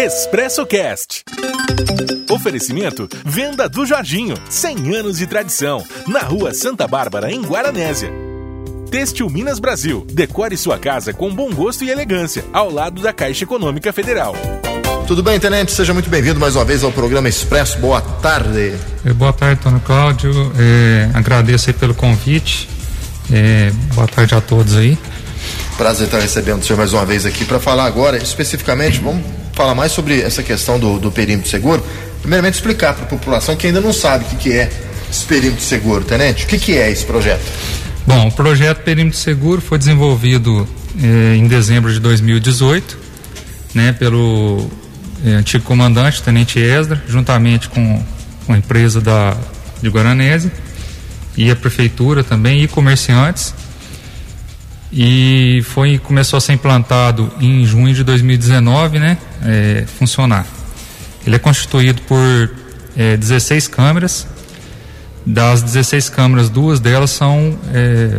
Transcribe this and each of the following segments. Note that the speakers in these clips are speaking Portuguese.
Expresso Cast. Oferecimento Venda do Jorginho, 100 anos de tradição, na Rua Santa Bárbara, em Guaranésia. Têxtil Minas Brasil, decore sua casa com bom gosto e elegância, ao lado da Caixa Econômica Federal. Tudo bem, tenente? Seja muito bem-vindo mais uma vez ao programa Expresso. Boa tarde. É, boa tarde, Antônio Cláudio. É, agradeço aí pelo convite. É, boa tarde a todos aí. Prazer estar recebendo o senhor mais uma vez aqui para falar agora, especificamente, vamos falar mais sobre essa questão do, do perímetro seguro. Primeiramente, explicar para a população que ainda não sabe o que, que é esse perímetro seguro, tenente. O que, que é esse projeto? Bom, o projeto Perímetro Seguro foi desenvolvido eh, em dezembro de 2018, né, pelo eh, antigo comandante, Tenente Esdra, juntamente com, com a empresa da, de Guaranese e a prefeitura também e comerciantes. E foi começou a ser implantado em junho de 2019, né, eh, funcionar. Ele é constituído por 16 câmeras das 16 câmeras, duas delas são é,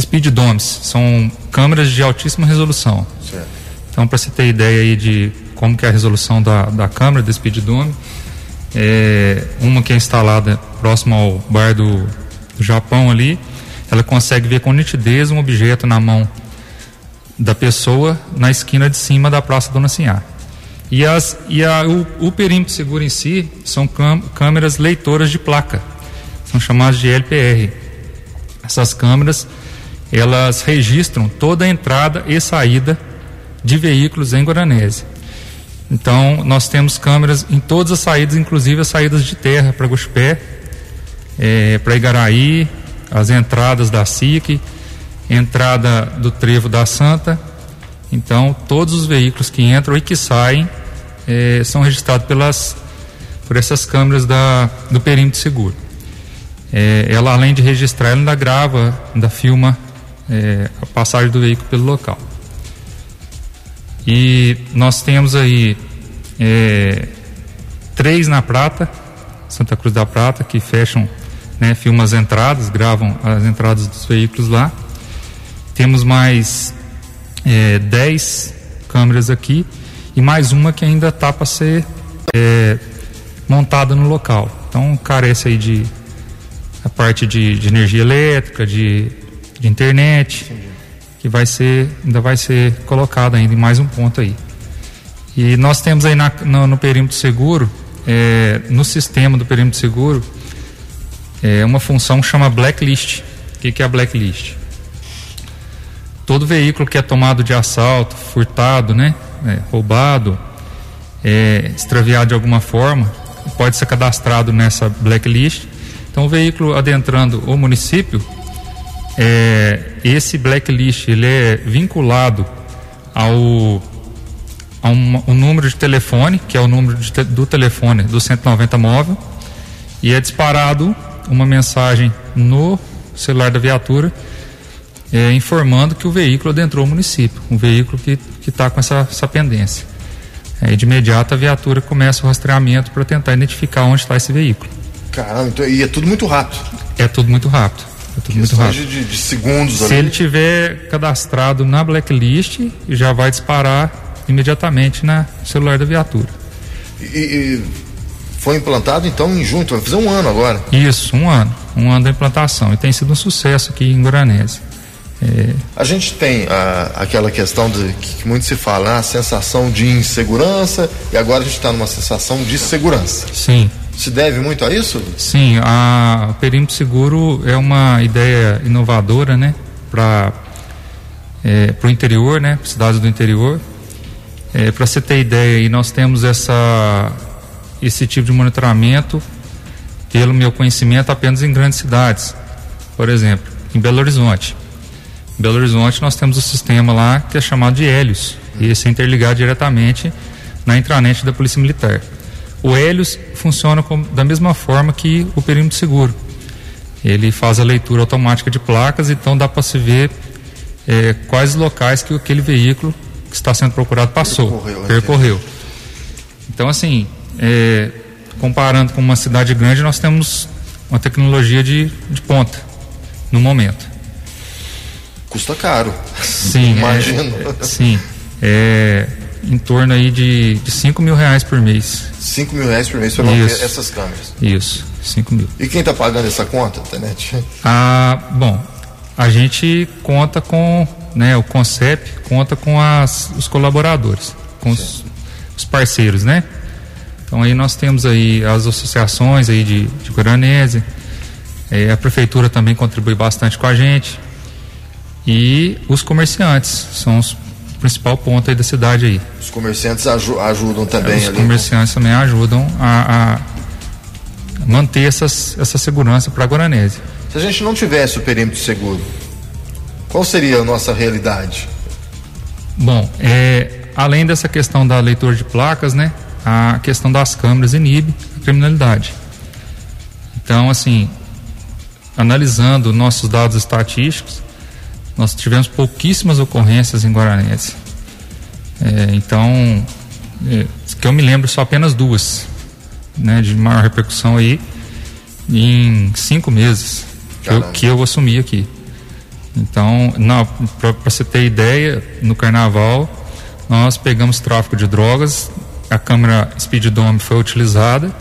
speed domes, são câmeras de altíssima resolução. Certo. Então, para você ter ideia aí de como que é a resolução da, da câmera do speed dome, é, uma que é instalada próximo ao bar do, do Japão ali, ela consegue ver com nitidez um objeto na mão da pessoa na esquina de cima da Praça Dona Sinhá. E, as, e a, o, o perímetro seguro em si são câmeras leitoras de placa são chamadas de LPR. Essas câmeras, elas registram toda a entrada e saída de veículos em Guaranese. Então, nós temos câmeras em todas as saídas, inclusive as saídas de terra para Guxpé, é, para Igaraí, as entradas da SIC, entrada do Trevo da Santa. Então, todos os veículos que entram e que saem é, são registrados pelas, por essas câmeras da, do perímetro seguro é, ela além de registrar, ela ainda grava, ainda filma é, a passagem do veículo pelo local. E nós temos aí três na Prata, Santa Cruz da Prata, que fecham, né, filmam as entradas, gravam as entradas dos veículos lá. Temos mais é, dez câmeras aqui e mais uma que ainda está para ser é, montada no local. Então carece aí de a parte de, de energia elétrica, de, de internet, que vai ser, ainda vai ser colocado ainda em mais um ponto aí. E nós temos aí na, no, no, perímetro seguro, é, no sistema do perímetro seguro, é, uma função que chama blacklist. O que, que é a blacklist? Todo veículo que é tomado de assalto, furtado, né, é, roubado, é, extraviado de alguma forma, pode ser cadastrado nessa blacklist então, o veículo adentrando o município, é, esse blacklist ele é vinculado ao a um, um, número de telefone, que é o número de, do telefone do 190 móvel, e é disparado uma mensagem no celular da viatura é, informando que o veículo adentrou o município, um veículo que está com essa, essa pendência. É, de imediato a viatura começa o rastreamento para tentar identificar onde está esse veículo. Caramba, então, e é tudo muito rápido. É tudo muito rápido. É tudo muito rápido. De, de segundos Se ali. ele tiver cadastrado na blacklist, já vai disparar imediatamente na celular da viatura. E, e foi implantado então em junho, vai fazer um ano agora. Isso, um ano. Um ano da implantação. E tem sido um sucesso aqui em Guaranese. É... A gente tem a, aquela questão de que, muito se fala, a sensação de insegurança, e agora a gente está numa sensação de segurança. Sim se deve muito a isso? Sim, a, o perímetro seguro é uma ideia inovadora, né, para é, o interior, né, cidades do interior. É, para você ter ideia, aí nós temos essa esse tipo de monitoramento, pelo meu conhecimento, apenas em grandes cidades. Por exemplo, em Belo Horizonte. Em Belo Horizonte nós temos o sistema lá que é chamado de Hélios, e esse é interligado diretamente na intranet da Polícia Militar. O Helios funciona com, da mesma forma que o perímetro seguro. Ele faz a leitura automática de placas, então dá para se ver é, quais locais que aquele veículo que está sendo procurado passou, percorreu. percorreu. Então, assim, é, comparando com uma cidade grande, nós temos uma tecnologia de, de ponta no momento. Custa caro. Sim, imagino. É, sim. É, em torno aí de, de 5 mil reais por mês. 5 mil reais por mês para manter essas câmeras. Isso, 5 mil. E quem está pagando essa conta, Tenente? Ah, bom, a gente conta com, né, o CONCEP conta com as, os colaboradores, com os, os, parceiros, né? Então aí nós temos aí as associações aí de, de Guaranese, é, a prefeitura também contribui bastante com a gente e os comerciantes são os principal ponto aí da cidade aí. Os comerciantes aj ajudam também Os ali. comerciantes também ajudam a, a manter essas, essa segurança para a Guaranese. Se a gente não tivesse o perímetro seguro, qual seria a nossa realidade? Bom, é, além dessa questão da leitura de placas, né, a questão das câmeras inibe a criminalidade. Então, assim, analisando nossos dados estatísticos, nós tivemos pouquíssimas ocorrências em Guaranese. É, então, é, que eu me lembro só apenas duas, né, de maior repercussão aí, em cinco meses que eu, que eu, assumi aqui. Então, para você ter ideia, no carnaval nós pegamos tráfico de drogas, a câmera Speed Dome foi utilizada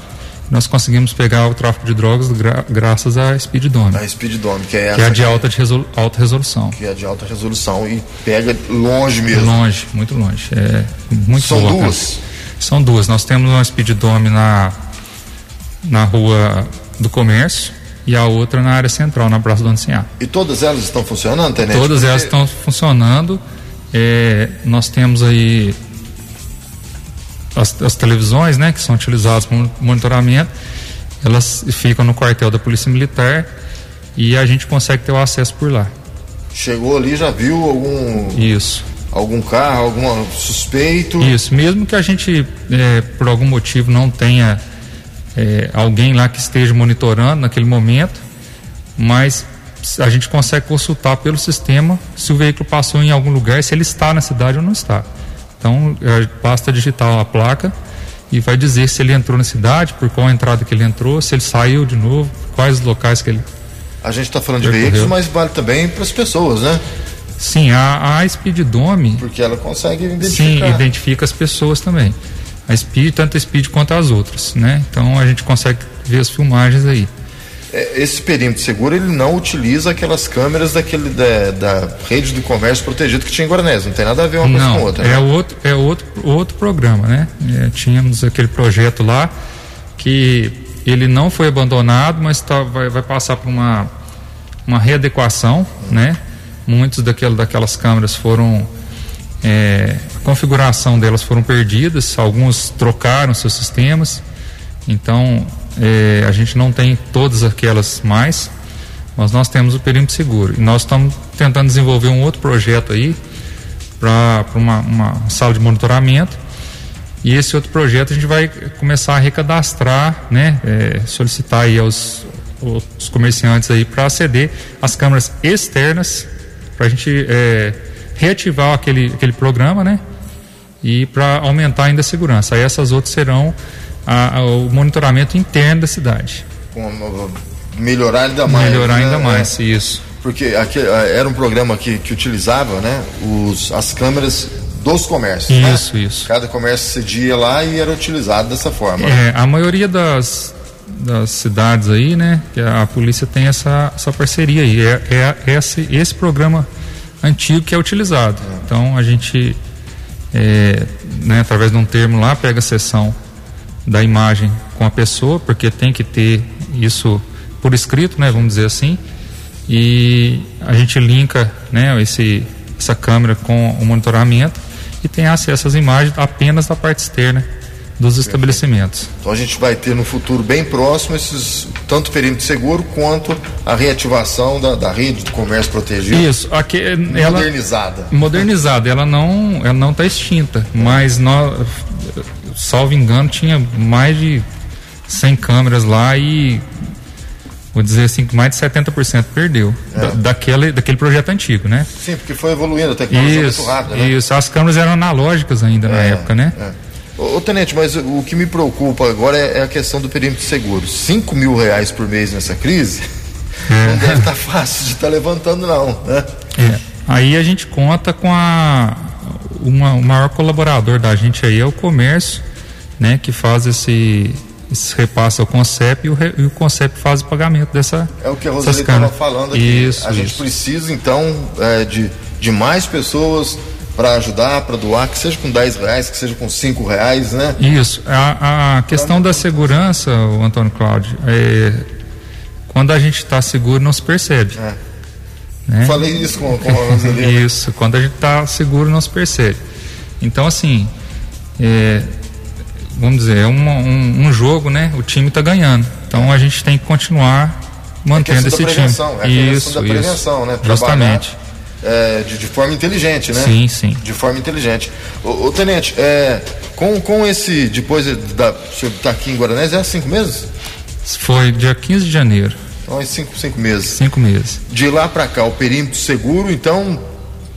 nós conseguimos pegar o tráfico de drogas gra graças à Speed Dome. A Speed Dome, que é essa. Que é de alta, de resolu alta resolução. Que é de alta resolução e pega longe mesmo. Longe, muito longe. É muito São boa, duas? Cara. São duas. Nós temos uma Speed Dome na, na rua do comércio e a outra na área central, na Praça do Ancinhá. E todas elas estão funcionando, Tenente? Todas Porque... elas estão funcionando. É, nós temos aí as, as, televisões, né, que são utilizadas para monitoramento, elas ficam no quartel da Polícia Militar e a gente consegue ter o acesso por lá. Chegou ali, já viu algum. Isso. Algum carro, algum suspeito? Isso, mesmo que a gente, é, por algum motivo, não tenha é, alguém lá que esteja monitorando naquele momento, mas a gente consegue consultar pelo sistema se o veículo passou em algum lugar, se ele está na cidade ou não está. Então, é, basta digitar a placa e vai dizer se ele entrou na cidade, por qual entrada que ele entrou, se ele saiu de novo, quais os locais que ele. A gente está falando de veículos, mas vale também para as pessoas, né? Sim, a, a Speed Dome. Porque ela consegue identificar. Sim, identifica as pessoas também. A Speed, tanto a Speed quanto as outras, né? Então a gente consegue ver as filmagens aí. É, esse perímetro seguro ele não utiliza aquelas câmeras daquele da, da rede do comércio protegido que tinha em Guaranés, não tem nada a ver uma não, coisa com outra. É né? outro, é outro, outro programa, né? É, tínhamos aquele projeto lá que ele não foi abandonado, mas tá, vai, vai passar por uma, uma readequação, né? Daquelas, daquelas câmeras foram é, a configuração delas foram perdidas, alguns trocaram seus sistemas, então é, a gente não tem todas aquelas mais, mas nós temos o perímetro seguro. E nós estamos tentando desenvolver um outro projeto aí para uma, uma sala de monitoramento. E esse outro projeto a gente vai começar a recadastrar, né, é, solicitar aí aos, aos comerciantes aí para aceder às câmeras externas para a gente é, reativar aquele, aquele programa, né, e para aumentar ainda a segurança. Aí essas outras serão a, a, o monitoramento interno da cidade. melhorar ainda mais. Melhorar né? ainda mais, é. isso. Porque aqui, era um programa que, que utilizava né, os, as câmeras dos comércios. Isso, né? isso. Cada comércio cedia lá e era utilizado dessa forma. É, a maioria das, das cidades aí, né, que a polícia tem essa, essa parceria aí. É, é esse, esse programa antigo que é utilizado. É. Então a gente, é, né, através de um termo lá, pega a sessão da imagem com a pessoa, porque tem que ter isso por escrito, né, vamos dizer assim, e a gente linka, né, esse, essa câmera com o monitoramento e tem acesso às imagens apenas da parte externa dos estabelecimentos. Então a gente vai ter no futuro bem próximo esses tanto perímetro seguro quanto a reativação da, da rede do comércio protegido. Isso, aqui ela modernizada. Modernizada, ela não ela não está extinta, mas nós salvo engano, tinha mais de 100 câmeras lá e vou dizer assim que mais de 70% perdeu é. da, daquele, daquele projeto antigo, né? Sim, porque foi evoluindo, a tecnologia isso, muito rápida, né? Isso, as câmeras eram analógicas ainda é, na época, né? É. Ô, Tenente, mas o que me preocupa agora é, é a questão do perímetro seguro. 5 mil reais por mês nessa crise é. não deve estar tá fácil de estar tá levantando, não, né? É. Aí a gente conta com a uma, o maior colaborador da gente aí é o comércio, né, que faz esse, esse repasse ao CONCEP e o, e o CONCEP faz o pagamento dessa É o que a Roseli estava falando aqui. Isso, a gente isso. precisa, então, é, de, de mais pessoas para ajudar, para doar, que seja com 10 reais, que seja com 5 reais, né? Isso. A, a questão da segurança, o Antônio Cláudio, é, quando a gente está seguro não se percebe. É. Né? Falei isso com, com a Roseli. Isso, quando a gente está seguro não se percebe. Então, assim, é, vamos dizer, é um, um, um, jogo, né? O time está ganhando. Então a gente tem que continuar mantendo é esse time. É isso, da prevenção, né? Justamente. É, de, de, forma inteligente, né? Sim, sim. De forma inteligente. Ô, ô tenente, é, com, com esse, depois da, você está aqui em Guaranés, é cinco meses? Foi dia 15 de janeiro. Então, é cinco, cinco meses. Cinco meses. De lá para cá, o perímetro seguro, então,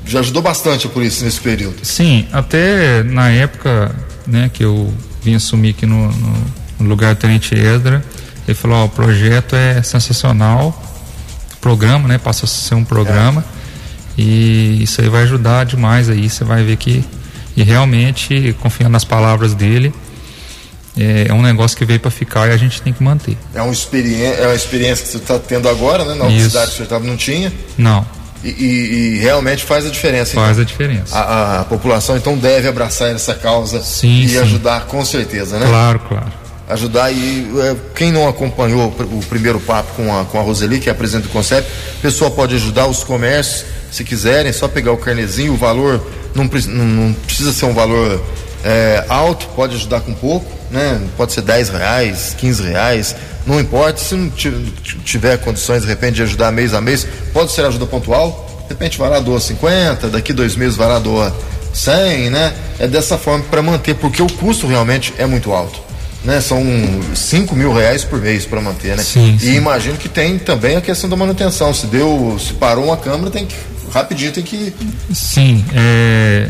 já ajudou bastante por isso nesse período. Sim, até na época, né, que eu vim assumir aqui no, no, lugar do Tenente Edra, ele falou, ó, o projeto é sensacional, o programa, né, passa a ser um programa, é. e isso aí vai ajudar demais aí, você vai ver que, e realmente, confiando nas palavras dele, é, é um negócio que veio para ficar e a gente tem que manter. É uma experiência, é uma experiência que você está tendo agora, né? Na cidade que você estava não tinha. Não. E, e, e, realmente faz a diferença. Faz então. a diferença. A, a, população então deve abraçar essa causa sim, e sim. ajudar com certeza, né? Claro, claro. Ajudar e é, quem não acompanhou o primeiro papo com a, com a Roseli, que é a presidente do Concept, a pessoa pode ajudar os comércios, se quiserem, só pegar o carnezinho, o valor não, não, não precisa ser um valor é, alto, pode ajudar com pouco, né? Pode ser 10 reais, 15 reais, não importa. Se não tiver condições, de repente, de ajudar mês a mês, pode ser ajuda pontual. De repente vai lá, doa 50, daqui dois meses vai lá, doa 100, né? É dessa forma para manter, porque o custo realmente é muito alto. Né? São 5 mil reais por mês para manter, né? Sim, e sim. imagino que tem também a questão da manutenção. Se deu, se parou uma câmera, tem que rapidinho tem que. Sim, é,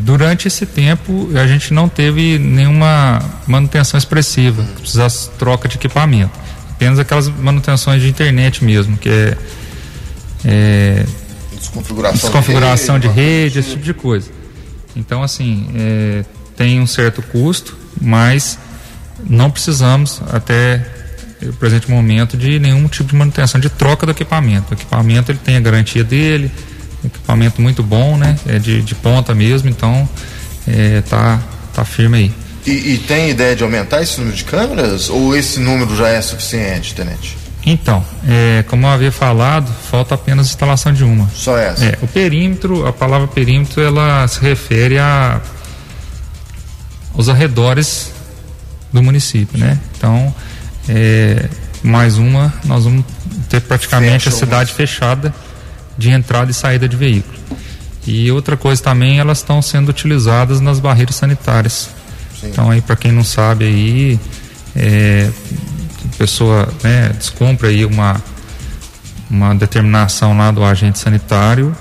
durante esse tempo a gente não teve nenhuma manutenção expressiva, hum. precisasse troca de equipamento. Apenas aquelas manutenções de internet mesmo, que é, é desconfiguração, desconfiguração de, de rede, rede esse tipo de coisa. Então, assim, é, tem um certo custo, mas não precisamos até o presente momento de nenhum tipo de manutenção, de troca do equipamento. O equipamento ele tem a garantia dele, equipamento muito bom, né? É de, de ponta mesmo, então é, tá, tá firme aí. E, e, tem ideia de aumentar esse número de câmeras ou esse número já é suficiente, tenente? Então, é, como eu havia falado, falta apenas instalação de uma. Só essa? É, o perímetro, a palavra perímetro, ela se refere a aos arredores do município, né? Então, é, mais uma, nós vamos ter praticamente Fecha a cidade uma. fechada de entrada e saída de veículo. E outra coisa também, elas estão sendo utilizadas nas barreiras sanitárias. Sim. Então aí para quem não sabe aí, é, a pessoa né, descumpre aí uma uma determinação lá do agente sanitário,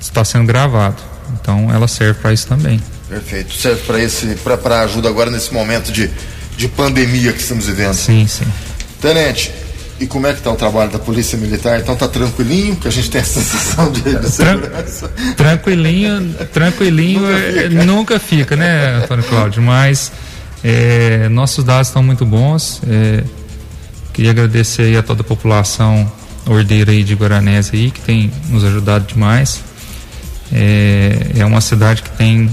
está sendo gravado. Então ela serve para isso também. Perfeito. Serve para esse para ajuda agora nesse momento de, de pandemia que estamos vivendo. Sim, sim. Tenente, e como é que está o trabalho da Polícia Militar? Então tá tranquilinho, que a gente tem a sensação de, de segurança. Tranquilinho, tranquilinho nunca, é, fica. nunca fica, né, Antônio Cláudio? Mas é, nossos dados estão muito bons. É, queria agradecer aí a toda a população ordeira aí de Guaranés aí, que tem nos ajudado demais. É, é uma cidade que tem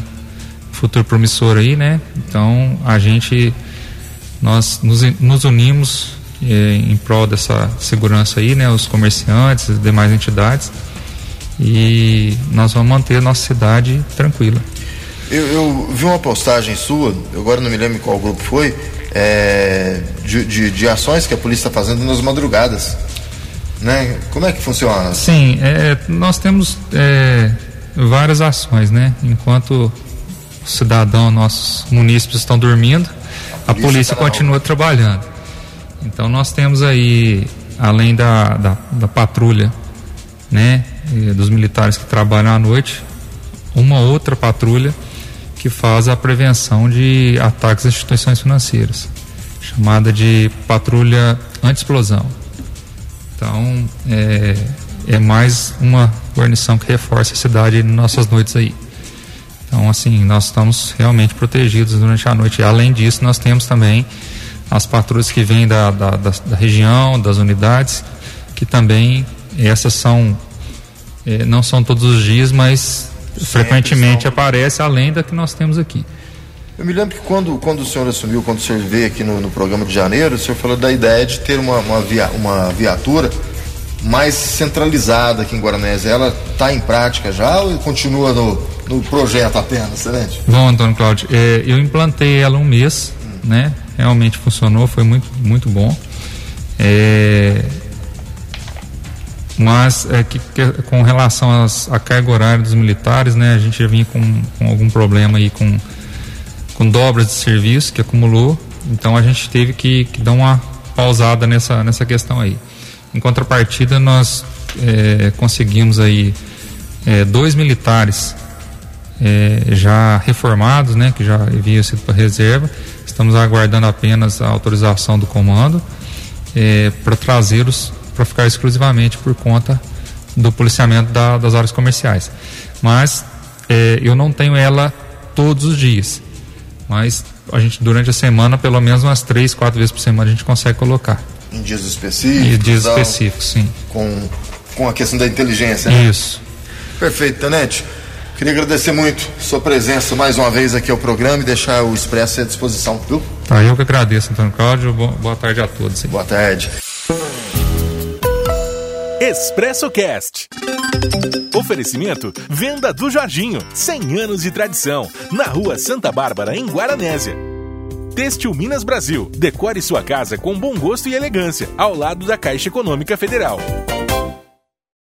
futuro promissor aí, né? Então a gente nós nos, nos unimos em prol dessa segurança aí, né? Os comerciantes, as demais entidades e nós vamos manter a nossa cidade tranquila. Eu, eu vi uma postagem sua, agora não me lembro qual grupo foi, é, de, de, de, ações que a polícia está fazendo nas madrugadas. Né? Como é que funciona? Sim, é, nós temos é, várias ações, né? Enquanto o cidadão, nossos munícipes estão dormindo, a polícia, a polícia tá continua trabalhando. Então nós temos aí, além da, da, da patrulha, né, dos militares que trabalham à noite, uma outra patrulha que faz a prevenção de ataques às instituições financeiras, chamada de patrulha anti-explosão. Então, é, é mais uma guarnição que reforça a cidade nas nossas noites aí. Então, assim, nós estamos realmente protegidos durante a noite. Além disso, nós temos também as patrulhas que vêm da, da, da, da região, das unidades, que também essas são eh, não são todos os dias, mas Sempre frequentemente são... aparece além da que nós temos aqui. Eu me lembro que quando, quando o senhor assumiu, quando o senhor veio aqui no, no programa de janeiro, o senhor falou da ideia de ter uma, uma, via, uma viatura mais centralizada aqui em Guaranésia. Ela está em prática já ou continua no, no projeto apenas, excelente? Bom, Antônio Cláudio, é, eu implantei ela um mês, hum. né? Realmente funcionou, foi muito, muito bom. É, mas é que, que, com relação às, à carga horária dos militares, né, a gente já vinha com, com algum problema aí com, com dobras de serviço que acumulou, então a gente teve que, que dar uma pausada nessa, nessa questão aí. Em contrapartida, nós é, conseguimos aí é, dois militares é, já reformados, né, que já haviam sido para reserva. Estamos aguardando apenas a autorização do comando é, para trazê-los para ficar exclusivamente por conta do policiamento da, das áreas comerciais. Mas é, eu não tenho ela todos os dias, mas a gente durante a semana, pelo menos umas três, quatro vezes por semana a gente consegue colocar. Em dias específicos? Em dias específicos, sim. Com, com a questão da inteligência, né? Isso. Perfeito, Tenente. Queria agradecer muito sua presença mais uma vez aqui ao programa e deixar o Expresso à disposição, viu? Tá, eu que agradeço, Antônio Cláudio. Boa tarde a todos. Boa tarde. Expresso Cast. Oferecimento Venda do Jorginho, 100 anos de tradição, na Rua Santa Bárbara, em Guaranésia. Têxtil Minas Brasil, decore sua casa com bom gosto e elegância, ao lado da Caixa Econômica Federal.